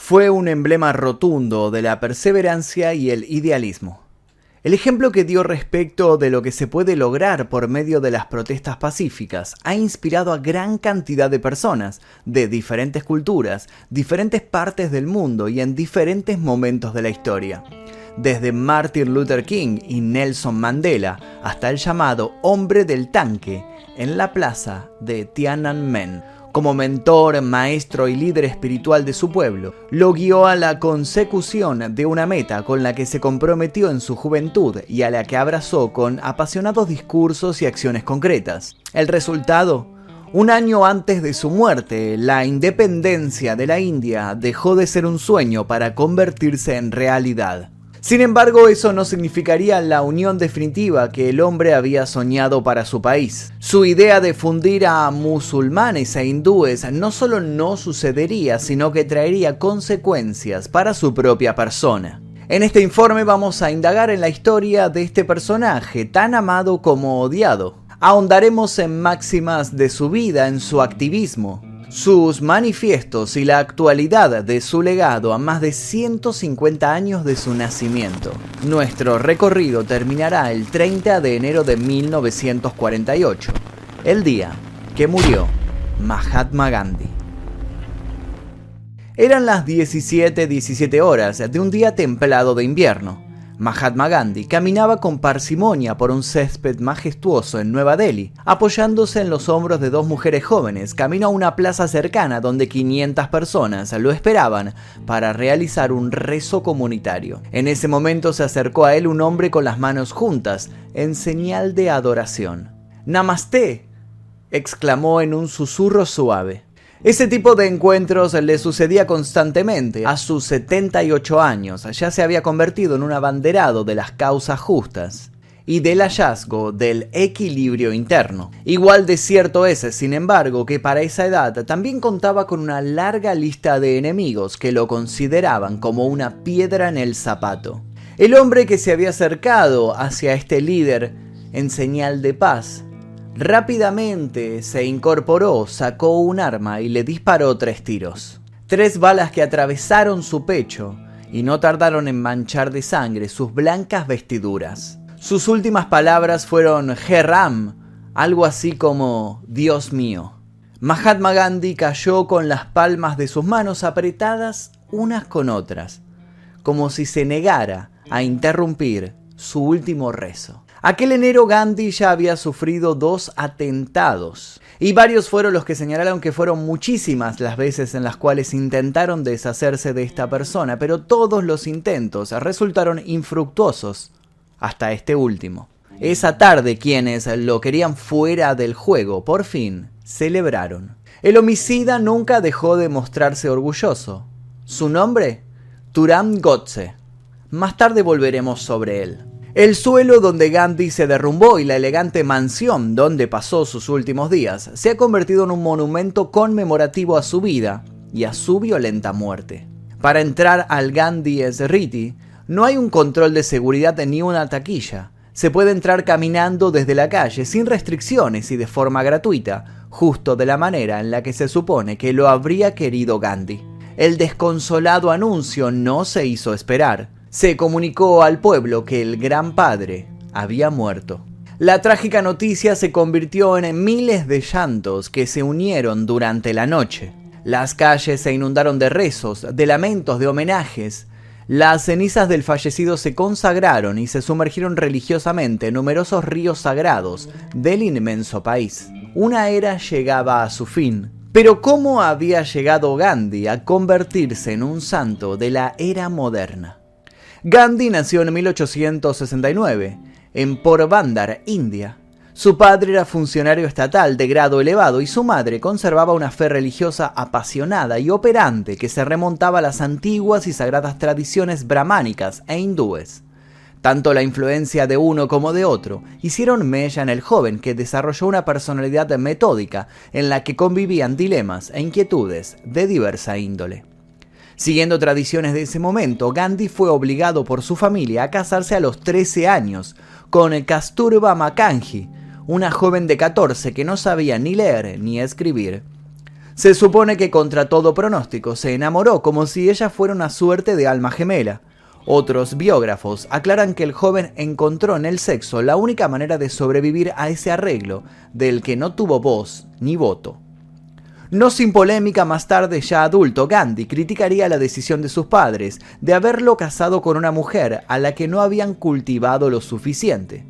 fue un emblema rotundo de la perseverancia y el idealismo. El ejemplo que dio respecto de lo que se puede lograr por medio de las protestas pacíficas ha inspirado a gran cantidad de personas de diferentes culturas, diferentes partes del mundo y en diferentes momentos de la historia. Desde Martin Luther King y Nelson Mandela hasta el llamado hombre del tanque en la plaza de Tiananmen como mentor, maestro y líder espiritual de su pueblo, lo guió a la consecución de una meta con la que se comprometió en su juventud y a la que abrazó con apasionados discursos y acciones concretas. El resultado, un año antes de su muerte, la independencia de la India dejó de ser un sueño para convertirse en realidad. Sin embargo, eso no significaría la unión definitiva que el hombre había soñado para su país. Su idea de fundir a musulmanes e hindúes no solo no sucedería, sino que traería consecuencias para su propia persona. En este informe vamos a indagar en la historia de este personaje tan amado como odiado. Ahondaremos en máximas de su vida, en su activismo, sus manifiestos y la actualidad de su legado a más de 150 años de su nacimiento. Nuestro recorrido terminará el 30 de enero de 1948, el día que murió Mahatma Gandhi. Eran las 17:17 horas de un día templado de invierno. Mahatma Gandhi caminaba con parsimonia por un césped majestuoso en Nueva Delhi, apoyándose en los hombros de dos mujeres jóvenes, camino a una plaza cercana donde 500 personas lo esperaban para realizar un rezo comunitario. En ese momento se acercó a él un hombre con las manos juntas, en señal de adoración. Namaste, exclamó en un susurro suave. Ese tipo de encuentros le sucedía constantemente. A sus 78 años ya se había convertido en un abanderado de las causas justas y del hallazgo del equilibrio interno. Igual de cierto es, sin embargo, que para esa edad también contaba con una larga lista de enemigos que lo consideraban como una piedra en el zapato. El hombre que se había acercado hacia este líder en señal de paz Rápidamente se incorporó, sacó un arma y le disparó tres tiros. Tres balas que atravesaron su pecho y no tardaron en manchar de sangre sus blancas vestiduras. Sus últimas palabras fueron Geram, algo así como Dios mío. Mahatma Gandhi cayó con las palmas de sus manos apretadas unas con otras, como si se negara a interrumpir su último rezo. Aquel enero Gandhi ya había sufrido dos atentados y varios fueron los que señalaron que fueron muchísimas las veces en las cuales intentaron deshacerse de esta persona, pero todos los intentos resultaron infructuosos hasta este último. Esa tarde quienes lo querían fuera del juego por fin celebraron. El homicida nunca dejó de mostrarse orgulloso. Su nombre, Turam Gotze. Más tarde volveremos sobre él. El suelo donde Gandhi se derrumbó y la elegante mansión donde pasó sus últimos días se ha convertido en un monumento conmemorativo a su vida y a su violenta muerte. Para entrar al Gandhi Smriti no hay un control de seguridad ni una taquilla. Se puede entrar caminando desde la calle sin restricciones y de forma gratuita, justo de la manera en la que se supone que lo habría querido Gandhi. El desconsolado anuncio no se hizo esperar se comunicó al pueblo que el gran padre había muerto. La trágica noticia se convirtió en miles de llantos que se unieron durante la noche. Las calles se inundaron de rezos, de lamentos, de homenajes. Las cenizas del fallecido se consagraron y se sumergieron religiosamente en numerosos ríos sagrados del inmenso país. Una era llegaba a su fin. Pero ¿cómo había llegado Gandhi a convertirse en un santo de la era moderna? Gandhi nació en 1869 en Porbandar, India. Su padre era funcionario estatal de grado elevado y su madre conservaba una fe religiosa apasionada y operante que se remontaba a las antiguas y sagradas tradiciones brahmánicas e hindúes. Tanto la influencia de uno como de otro hicieron mella en el joven que desarrolló una personalidad metódica en la que convivían dilemas e inquietudes de diversa índole. Siguiendo tradiciones de ese momento, Gandhi fue obligado por su familia a casarse a los 13 años con Kasturba Makanji, una joven de 14 que no sabía ni leer ni escribir. Se supone que contra todo pronóstico se enamoró como si ella fuera una suerte de alma gemela. Otros biógrafos aclaran que el joven encontró en el sexo la única manera de sobrevivir a ese arreglo del que no tuvo voz ni voto. No sin polémica, más tarde, ya adulto, Gandhi criticaría la decisión de sus padres de haberlo casado con una mujer a la que no habían cultivado lo suficiente.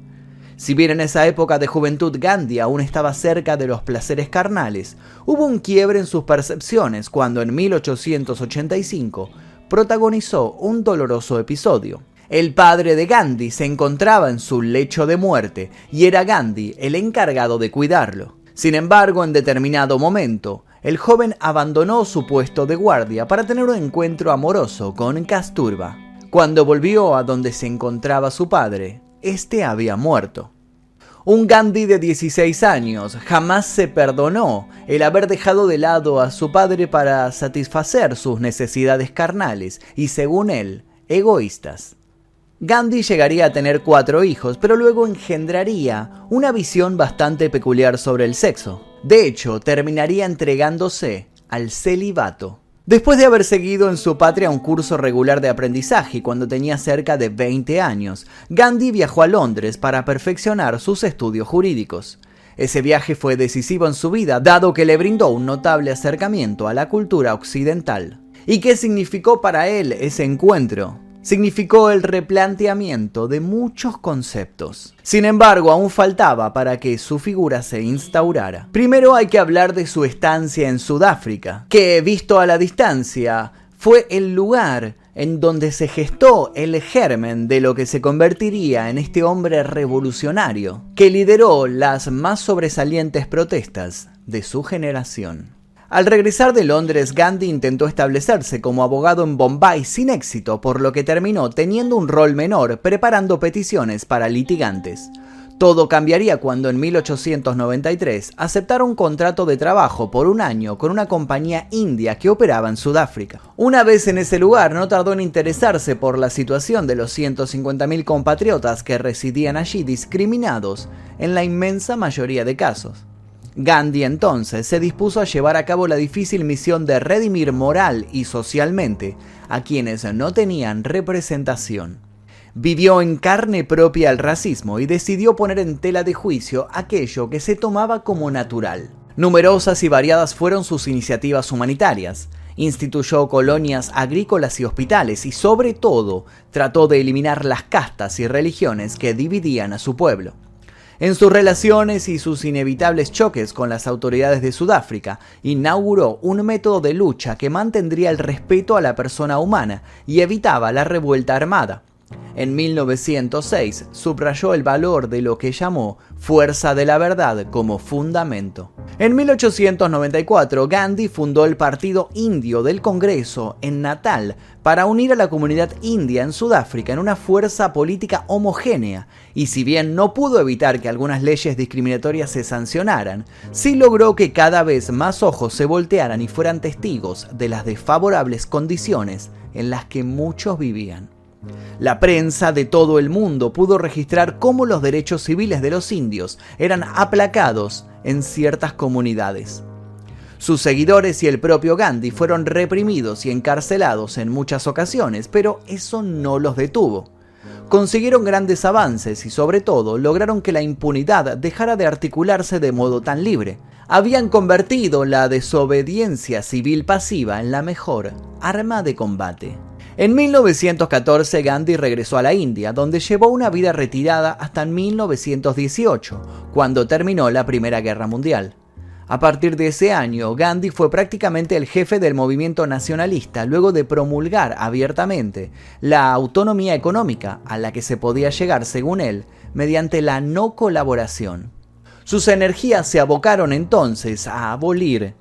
Si bien en esa época de juventud Gandhi aún estaba cerca de los placeres carnales, hubo un quiebre en sus percepciones cuando en 1885 protagonizó un doloroso episodio. El padre de Gandhi se encontraba en su lecho de muerte y era Gandhi el encargado de cuidarlo. Sin embargo, en determinado momento, el joven abandonó su puesto de guardia para tener un encuentro amoroso con Kasturba. Cuando volvió a donde se encontraba su padre, este había muerto. Un Gandhi de 16 años jamás se perdonó el haber dejado de lado a su padre para satisfacer sus necesidades carnales y, según él, egoístas. Gandhi llegaría a tener cuatro hijos, pero luego engendraría una visión bastante peculiar sobre el sexo. De hecho, terminaría entregándose al celibato. Después de haber seguido en su patria un curso regular de aprendizaje cuando tenía cerca de 20 años, Gandhi viajó a Londres para perfeccionar sus estudios jurídicos. Ese viaje fue decisivo en su vida, dado que le brindó un notable acercamiento a la cultura occidental. ¿Y qué significó para él ese encuentro? Significó el replanteamiento de muchos conceptos. Sin embargo, aún faltaba para que su figura se instaurara. Primero hay que hablar de su estancia en Sudáfrica, que visto a la distancia fue el lugar en donde se gestó el germen de lo que se convertiría en este hombre revolucionario, que lideró las más sobresalientes protestas de su generación. Al regresar de Londres, Gandhi intentó establecerse como abogado en Bombay sin éxito, por lo que terminó teniendo un rol menor preparando peticiones para litigantes. Todo cambiaría cuando en 1893 aceptara un contrato de trabajo por un año con una compañía india que operaba en Sudáfrica. Una vez en ese lugar no tardó en interesarse por la situación de los 150.000 compatriotas que residían allí discriminados en la inmensa mayoría de casos. Gandhi entonces se dispuso a llevar a cabo la difícil misión de redimir moral y socialmente a quienes no tenían representación. Vivió en carne propia el racismo y decidió poner en tela de juicio aquello que se tomaba como natural. Numerosas y variadas fueron sus iniciativas humanitarias. Instituyó colonias agrícolas y hospitales y sobre todo trató de eliminar las castas y religiones que dividían a su pueblo. En sus relaciones y sus inevitables choques con las autoridades de Sudáfrica, inauguró un método de lucha que mantendría el respeto a la persona humana y evitaba la revuelta armada. En 1906 subrayó el valor de lo que llamó fuerza de la verdad como fundamento. En 1894, Gandhi fundó el Partido Indio del Congreso en Natal para unir a la comunidad india en Sudáfrica en una fuerza política homogénea, y si bien no pudo evitar que algunas leyes discriminatorias se sancionaran, sí logró que cada vez más ojos se voltearan y fueran testigos de las desfavorables condiciones en las que muchos vivían. La prensa de todo el mundo pudo registrar cómo los derechos civiles de los indios eran aplacados en ciertas comunidades. Sus seguidores y el propio Gandhi fueron reprimidos y encarcelados en muchas ocasiones, pero eso no los detuvo. Consiguieron grandes avances y sobre todo lograron que la impunidad dejara de articularse de modo tan libre. Habían convertido la desobediencia civil pasiva en la mejor arma de combate. En 1914 Gandhi regresó a la India, donde llevó una vida retirada hasta 1918, cuando terminó la Primera Guerra Mundial. A partir de ese año, Gandhi fue prácticamente el jefe del movimiento nacionalista luego de promulgar abiertamente la autonomía económica a la que se podía llegar, según él, mediante la no colaboración. Sus energías se abocaron entonces a abolir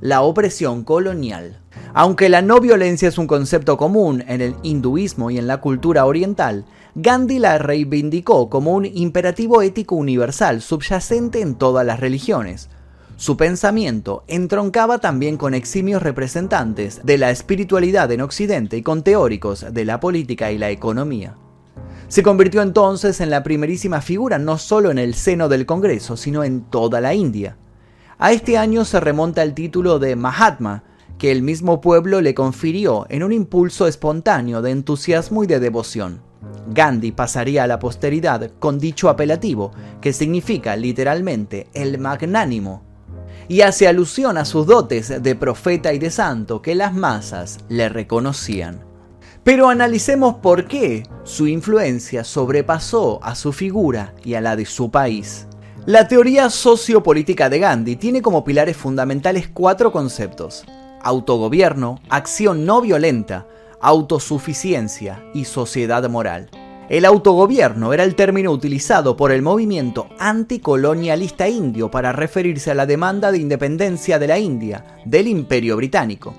la opresión colonial. Aunque la no violencia es un concepto común en el hinduismo y en la cultura oriental, Gandhi la reivindicó como un imperativo ético universal subyacente en todas las religiones. Su pensamiento entroncaba también con eximios representantes de la espiritualidad en Occidente y con teóricos de la política y la economía. Se convirtió entonces en la primerísima figura no solo en el seno del Congreso, sino en toda la India. A este año se remonta el título de Mahatma, que el mismo pueblo le confirió en un impulso espontáneo de entusiasmo y de devoción. Gandhi pasaría a la posteridad con dicho apelativo, que significa literalmente el magnánimo, y hace alusión a sus dotes de profeta y de santo que las masas le reconocían. Pero analicemos por qué su influencia sobrepasó a su figura y a la de su país. La teoría sociopolítica de Gandhi tiene como pilares fundamentales cuatro conceptos. Autogobierno, acción no violenta, autosuficiencia y sociedad moral. El autogobierno era el término utilizado por el movimiento anticolonialista indio para referirse a la demanda de independencia de la India del Imperio Británico.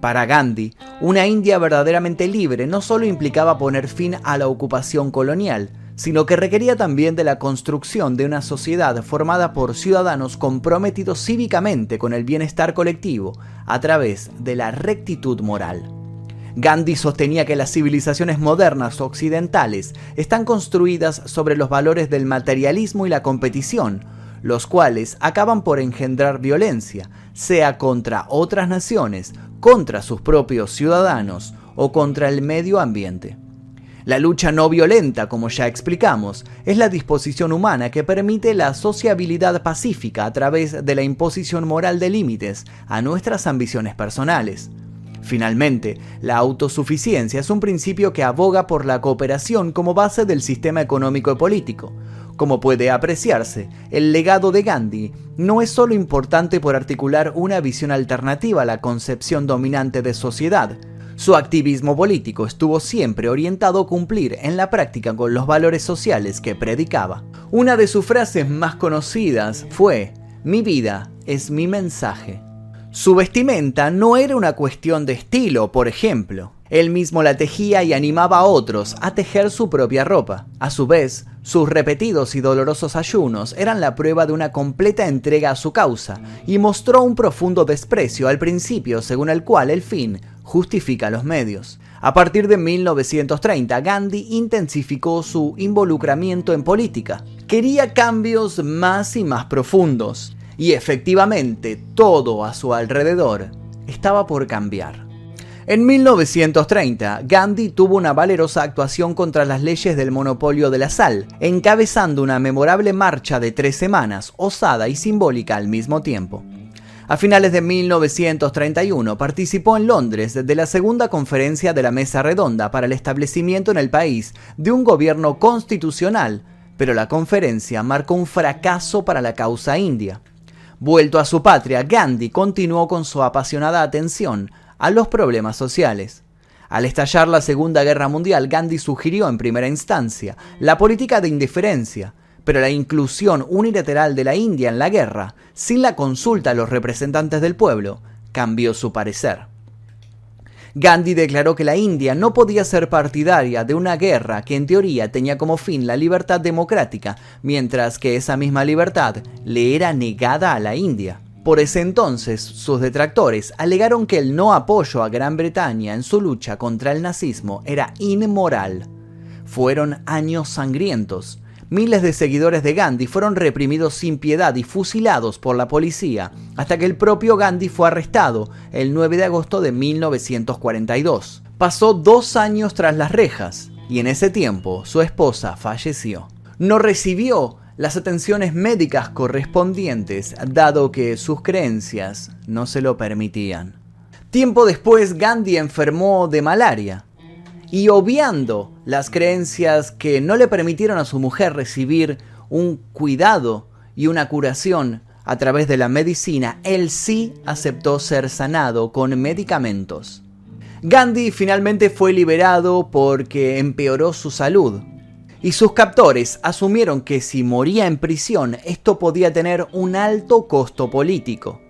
Para Gandhi, una India verdaderamente libre no solo implicaba poner fin a la ocupación colonial, sino que requería también de la construcción de una sociedad formada por ciudadanos comprometidos cívicamente con el bienestar colectivo a través de la rectitud moral. Gandhi sostenía que las civilizaciones modernas occidentales están construidas sobre los valores del materialismo y la competición, los cuales acaban por engendrar violencia, sea contra otras naciones, contra sus propios ciudadanos o contra el medio ambiente. La lucha no violenta, como ya explicamos, es la disposición humana que permite la sociabilidad pacífica a través de la imposición moral de límites a nuestras ambiciones personales. Finalmente, la autosuficiencia es un principio que aboga por la cooperación como base del sistema económico y político. Como puede apreciarse, el legado de Gandhi no es solo importante por articular una visión alternativa a la concepción dominante de sociedad, su activismo político estuvo siempre orientado a cumplir en la práctica con los valores sociales que predicaba. Una de sus frases más conocidas fue, Mi vida es mi mensaje. Su vestimenta no era una cuestión de estilo, por ejemplo. Él mismo la tejía y animaba a otros a tejer su propia ropa. A su vez, sus repetidos y dolorosos ayunos eran la prueba de una completa entrega a su causa, y mostró un profundo desprecio al principio según el cual el fin justifica los medios. A partir de 1930, Gandhi intensificó su involucramiento en política. Quería cambios más y más profundos. Y efectivamente, todo a su alrededor estaba por cambiar. En 1930, Gandhi tuvo una valerosa actuación contra las leyes del monopolio de la sal, encabezando una memorable marcha de tres semanas, osada y simbólica al mismo tiempo. A finales de 1931 participó en Londres de la segunda conferencia de la Mesa Redonda para el establecimiento en el país de un gobierno constitucional, pero la conferencia marcó un fracaso para la causa india. Vuelto a su patria, Gandhi continuó con su apasionada atención a los problemas sociales. Al estallar la Segunda Guerra Mundial, Gandhi sugirió en primera instancia la política de indiferencia, pero la inclusión unilateral de la India en la guerra, sin la consulta a los representantes del pueblo, cambió su parecer. Gandhi declaró que la India no podía ser partidaria de una guerra que en teoría tenía como fin la libertad democrática, mientras que esa misma libertad le era negada a la India. Por ese entonces, sus detractores alegaron que el no apoyo a Gran Bretaña en su lucha contra el nazismo era inmoral. Fueron años sangrientos, miles de seguidores de Gandhi fueron reprimidos sin piedad y fusilados por la policía, hasta que el propio Gandhi fue arrestado el 9 de agosto de 1942. Pasó dos años tras las rejas, y en ese tiempo su esposa falleció. No recibió las atenciones médicas correspondientes, dado que sus creencias no se lo permitían. Tiempo después, Gandhi enfermó de malaria y obviando las creencias que no le permitieron a su mujer recibir un cuidado y una curación a través de la medicina, él sí aceptó ser sanado con medicamentos. Gandhi finalmente fue liberado porque empeoró su salud, y sus captores asumieron que si moría en prisión esto podía tener un alto costo político.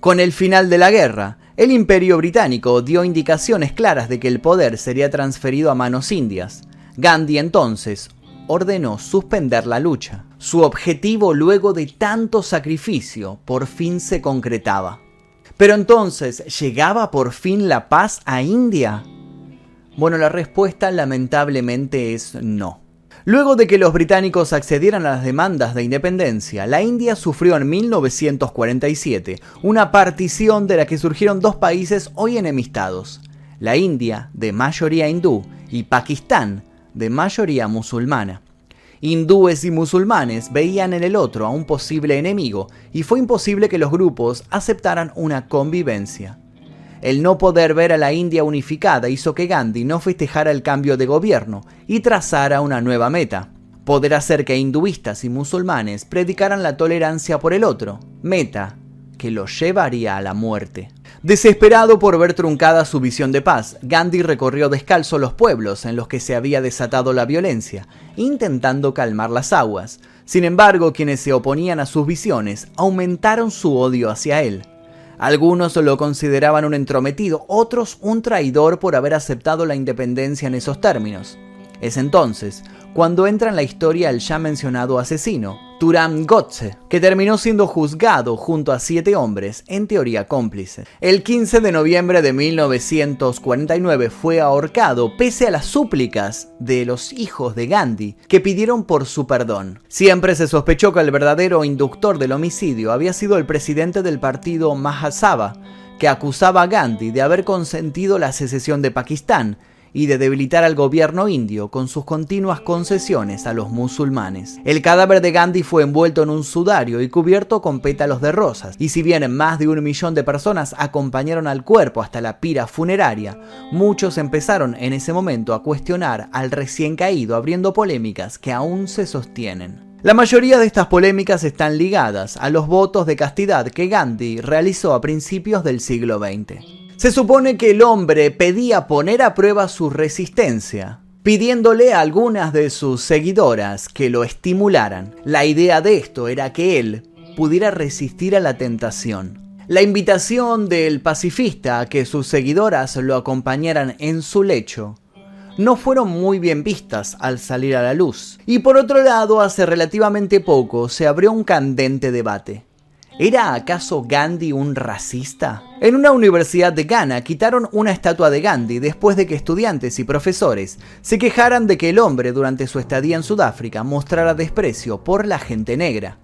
Con el final de la guerra, el imperio británico dio indicaciones claras de que el poder sería transferido a manos indias. Gandhi entonces ordenó suspender la lucha. Su objetivo luego de tanto sacrificio por fin se concretaba. Pero entonces, ¿llegaba por fin la paz a India? Bueno, la respuesta lamentablemente es no. Luego de que los británicos accedieran a las demandas de independencia, la India sufrió en 1947 una partición de la que surgieron dos países hoy enemistados, la India, de mayoría hindú, y Pakistán, de mayoría musulmana. Hindúes y musulmanes veían en el otro a un posible enemigo y fue imposible que los grupos aceptaran una convivencia. El no poder ver a la India unificada hizo que Gandhi no festejara el cambio de gobierno y trazara una nueva meta, poder hacer que hinduistas y musulmanes predicaran la tolerancia por el otro, meta que lo llevaría a la muerte. Desesperado por ver truncada su visión de paz, Gandhi recorrió descalzo los pueblos en los que se había desatado la violencia, intentando calmar las aguas. Sin embargo, quienes se oponían a sus visiones aumentaron su odio hacia él. Algunos lo consideraban un entrometido, otros un traidor por haber aceptado la independencia en esos términos. Es entonces cuando entra en la historia el ya mencionado asesino, Turam Gotze, que terminó siendo juzgado junto a siete hombres, en teoría cómplices. El 15 de noviembre de 1949 fue ahorcado pese a las súplicas de los hijos de Gandhi que pidieron por su perdón. Siempre se sospechó que el verdadero inductor del homicidio había sido el presidente del partido Mahasabha, que acusaba a Gandhi de haber consentido la secesión de Pakistán y de debilitar al gobierno indio con sus continuas concesiones a los musulmanes. El cadáver de Gandhi fue envuelto en un sudario y cubierto con pétalos de rosas, y si bien más de un millón de personas acompañaron al cuerpo hasta la pira funeraria, muchos empezaron en ese momento a cuestionar al recién caído abriendo polémicas que aún se sostienen. La mayoría de estas polémicas están ligadas a los votos de castidad que Gandhi realizó a principios del siglo XX. Se supone que el hombre pedía poner a prueba su resistencia, pidiéndole a algunas de sus seguidoras que lo estimularan. La idea de esto era que él pudiera resistir a la tentación. La invitación del pacifista a que sus seguidoras lo acompañaran en su lecho no fueron muy bien vistas al salir a la luz. Y por otro lado, hace relativamente poco se abrió un candente debate. ¿Era acaso Gandhi un racista? En una universidad de Ghana quitaron una estatua de Gandhi después de que estudiantes y profesores se quejaran de que el hombre durante su estadía en Sudáfrica mostrara desprecio por la gente negra.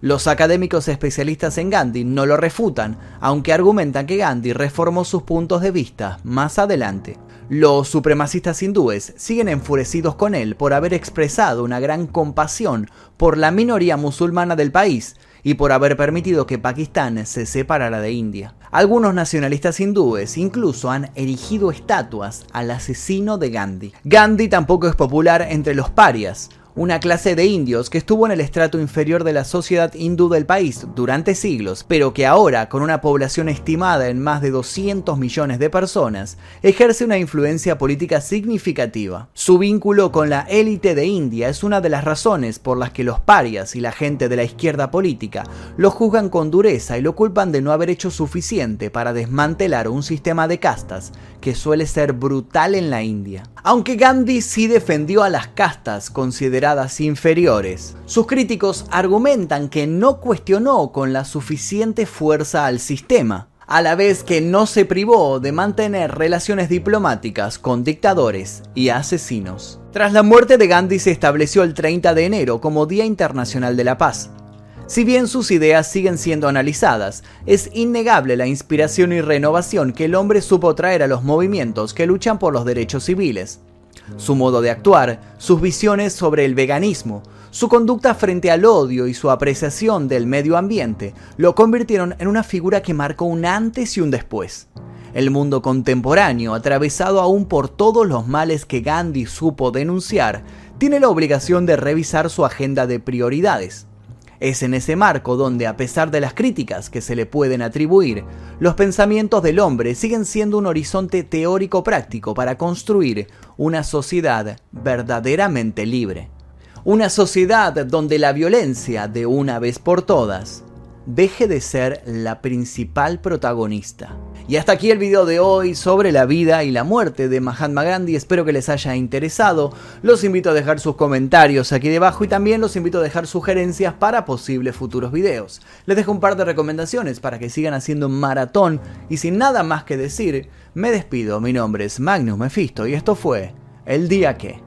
Los académicos especialistas en Gandhi no lo refutan, aunque argumentan que Gandhi reformó sus puntos de vista más adelante. Los supremacistas hindúes siguen enfurecidos con él por haber expresado una gran compasión por la minoría musulmana del país, y por haber permitido que Pakistán se separara de India. Algunos nacionalistas hindúes incluso han erigido estatuas al asesino de Gandhi. Gandhi tampoco es popular entre los parias, una clase de indios que estuvo en el estrato inferior de la sociedad hindú del país durante siglos, pero que ahora, con una población estimada en más de 200 millones de personas, ejerce una influencia política significativa. Su vínculo con la élite de India es una de las razones por las que los parias y la gente de la izquierda política lo juzgan con dureza y lo culpan de no haber hecho suficiente para desmantelar un sistema de castas que suele ser brutal en la India. Aunque Gandhi sí defendió a las castas inferiores, sus críticos argumentan que no cuestionó con la suficiente fuerza al sistema, a la vez que no se privó de mantener relaciones diplomáticas con dictadores y asesinos. Tras la muerte de Gandhi se estableció el 30 de enero como Día Internacional de la Paz, si bien sus ideas siguen siendo analizadas, es innegable la inspiración y renovación que el hombre supo traer a los movimientos que luchan por los derechos civiles. Su modo de actuar, sus visiones sobre el veganismo, su conducta frente al odio y su apreciación del medio ambiente lo convirtieron en una figura que marcó un antes y un después. El mundo contemporáneo, atravesado aún por todos los males que Gandhi supo denunciar, tiene la obligación de revisar su agenda de prioridades. Es en ese marco donde, a pesar de las críticas que se le pueden atribuir, los pensamientos del hombre siguen siendo un horizonte teórico práctico para construir una sociedad verdaderamente libre. Una sociedad donde la violencia, de una vez por todas, deje de ser la principal protagonista. Y hasta aquí el video de hoy sobre la vida y la muerte de Mahatma Gandhi. Espero que les haya interesado. Los invito a dejar sus comentarios aquí debajo y también los invito a dejar sugerencias para posibles futuros videos. Les dejo un par de recomendaciones para que sigan haciendo maratón y sin nada más que decir, me despido. Mi nombre es Magnus Mephisto y esto fue El Día Que.